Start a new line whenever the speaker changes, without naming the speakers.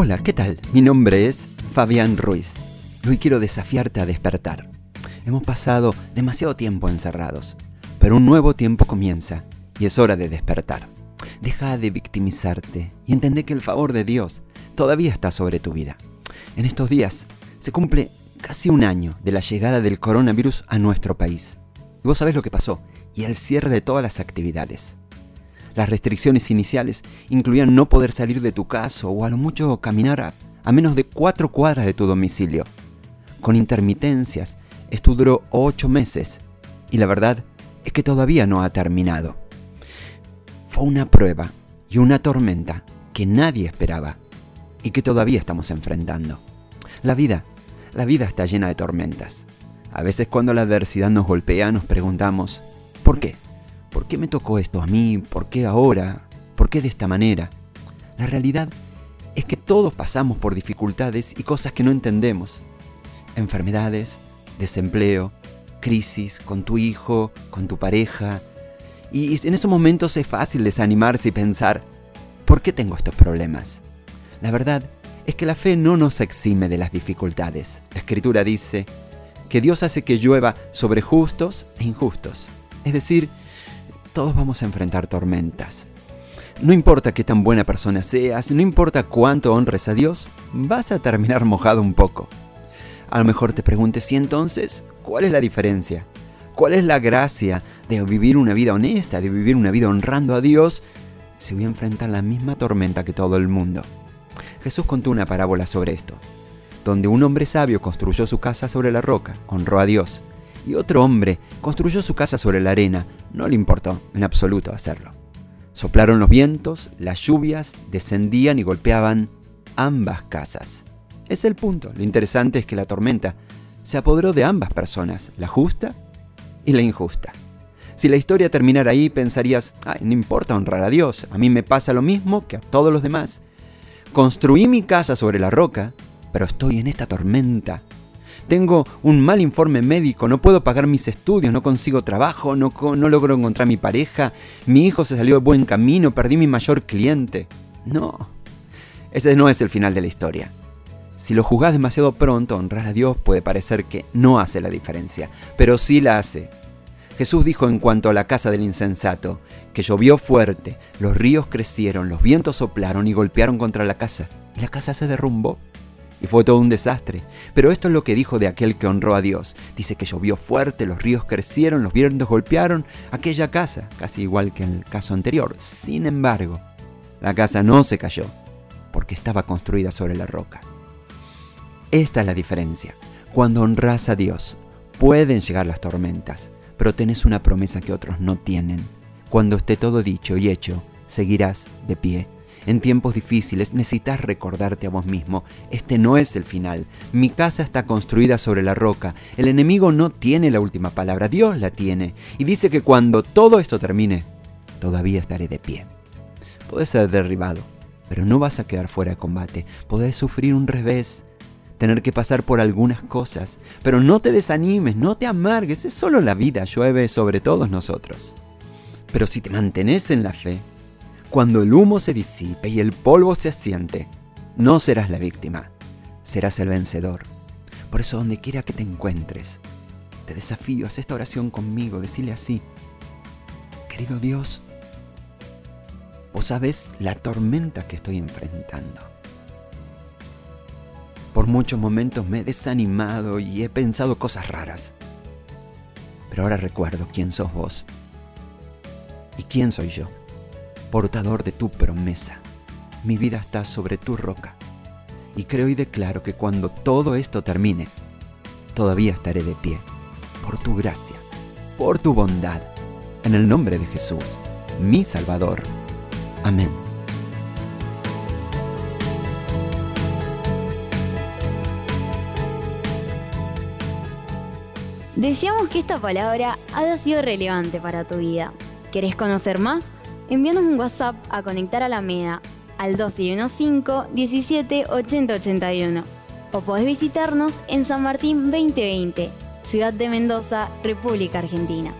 Hola, ¿qué tal? Mi nombre es Fabián Ruiz hoy quiero desafiarte a despertar. Hemos pasado demasiado tiempo encerrados, pero un nuevo tiempo comienza y es hora de despertar. Deja de victimizarte y entende que el favor de Dios todavía está sobre tu vida. En estos días se cumple casi un año de la llegada del coronavirus a nuestro país. Y vos sabés lo que pasó y el cierre de todas las actividades. Las restricciones iniciales incluían no poder salir de tu casa o a lo mucho caminar a, menos de cuatro cuadras de tu domicilio. Con intermitencias, esto duró ocho meses y la verdad es que todavía no ha terminado. Fue una prueba y una tormenta que nadie esperaba y que todavía estamos enfrentando. La vida, la vida está llena de tormentas. A veces cuando la adversidad nos golpea nos preguntamos, ¿por qué? ¿Por qué me tocó esto a mí? ¿Por qué ahora? ¿Por qué de esta manera? La realidad es que todos pasamos por dificultades y cosas que no entendemos. Enfermedades, desempleo, crisis con tu hijo, con tu pareja. Y en esos momentos es fácil desanimarse y pensar, ¿por qué tengo estos problemas? La verdad es que la fe no nos exime de las dificultades. La escritura dice que Dios hace que llueva sobre justos e injustos. Es decir, todos vamos a enfrentar tormentas. No importa qué tan buena persona seas, no importa cuánto honres a Dios, vas a terminar mojado un poco. A lo mejor te preguntes, ¿y entonces cuál es la diferencia? ¿Cuál es la gracia de vivir una vida honesta, de vivir una vida honrando a Dios, si voy a enfrentar la misma tormenta que todo el mundo? Jesús contó una parábola sobre esto, donde un hombre sabio construyó su casa sobre la roca, honró a Dios, y otro hombre construyó su casa sobre la arena. No le importó en absoluto hacerlo. Soplaron los vientos, las lluvias descendían y golpeaban ambas casas. Es el punto. Lo interesante es que la tormenta se apoderó de ambas personas, la justa y la injusta. Si la historia terminara ahí, pensarías, Ay, no importa honrar a Dios, a mí me pasa lo mismo que a todos los demás. Construí mi casa sobre la roca, pero estoy en esta tormenta tengo un mal informe médico, no puedo pagar mis estudios, no consigo trabajo, no, no logro encontrar mi pareja, mi hijo se salió de buen camino, perdí mi mayor cliente. No, ese no es el final de la historia. Si lo juzgás demasiado pronto, honrar a Dios puede parecer que no hace la diferencia, pero sí la hace. Jesús dijo en cuanto a la casa del insensato, que llovió fuerte, los ríos crecieron, los vientos soplaron y golpearon contra la casa, y la casa se derrumbó y fue todo un desastre. Pero esto es lo que dijo de aquel que honró a Dios. Dice que llovió fuerte, los ríos crecieron, los vientos golpearon aquella casa, casi igual que en el caso anterior. Sin embargo, la casa no se cayó, porque estaba construida sobre la roca. Esta es la diferencia. Cuando honras a Dios, pueden llegar las tormentas, pero tenés una promesa que otros no tienen. Cuando esté todo dicho y hecho, seguirás de pie en tiempos difíciles necesitas recordarte a vos mismo, este no es el final. Mi casa está construida sobre la roca. El enemigo no tiene la última palabra, Dios la tiene. Y dice que cuando todo esto termine, todavía estaré de pie. Puedes ser derribado, pero no vas a quedar fuera de combate. Podés sufrir un revés, tener que pasar por algunas cosas, pero no te desanimes, no te amargues, es solo la vida, llueve sobre todos nosotros. Pero si te mantenés en la fe, cuando el humo se disipe y el polvo se asiente, no serás la víctima, serás el vencedor. Por eso donde quiera que te encuentres, te desafío, haz esta oración conmigo, decirle así, querido Dios, vos sabés la tormenta que estoy enfrentando. Por muchos momentos me he desanimado y he pensado cosas raras. Pero ahora recuerdo quién sos vos y quién soy yo portador de tu promesa. Mi vida está sobre tu roca. Y creo y declaro que cuando todo esto termine, todavía estaré de pie, por tu gracia, por tu bondad, en el nombre de Jesús, mi Salvador. Amén.
Deseamos que esta palabra haya sido relevante para tu vida. ¿Querés conocer más? Envíanos un WhatsApp a Conectar a la MEDA al 215 17 80 81 o podés visitarnos en San Martín 2020, Ciudad de Mendoza, República Argentina.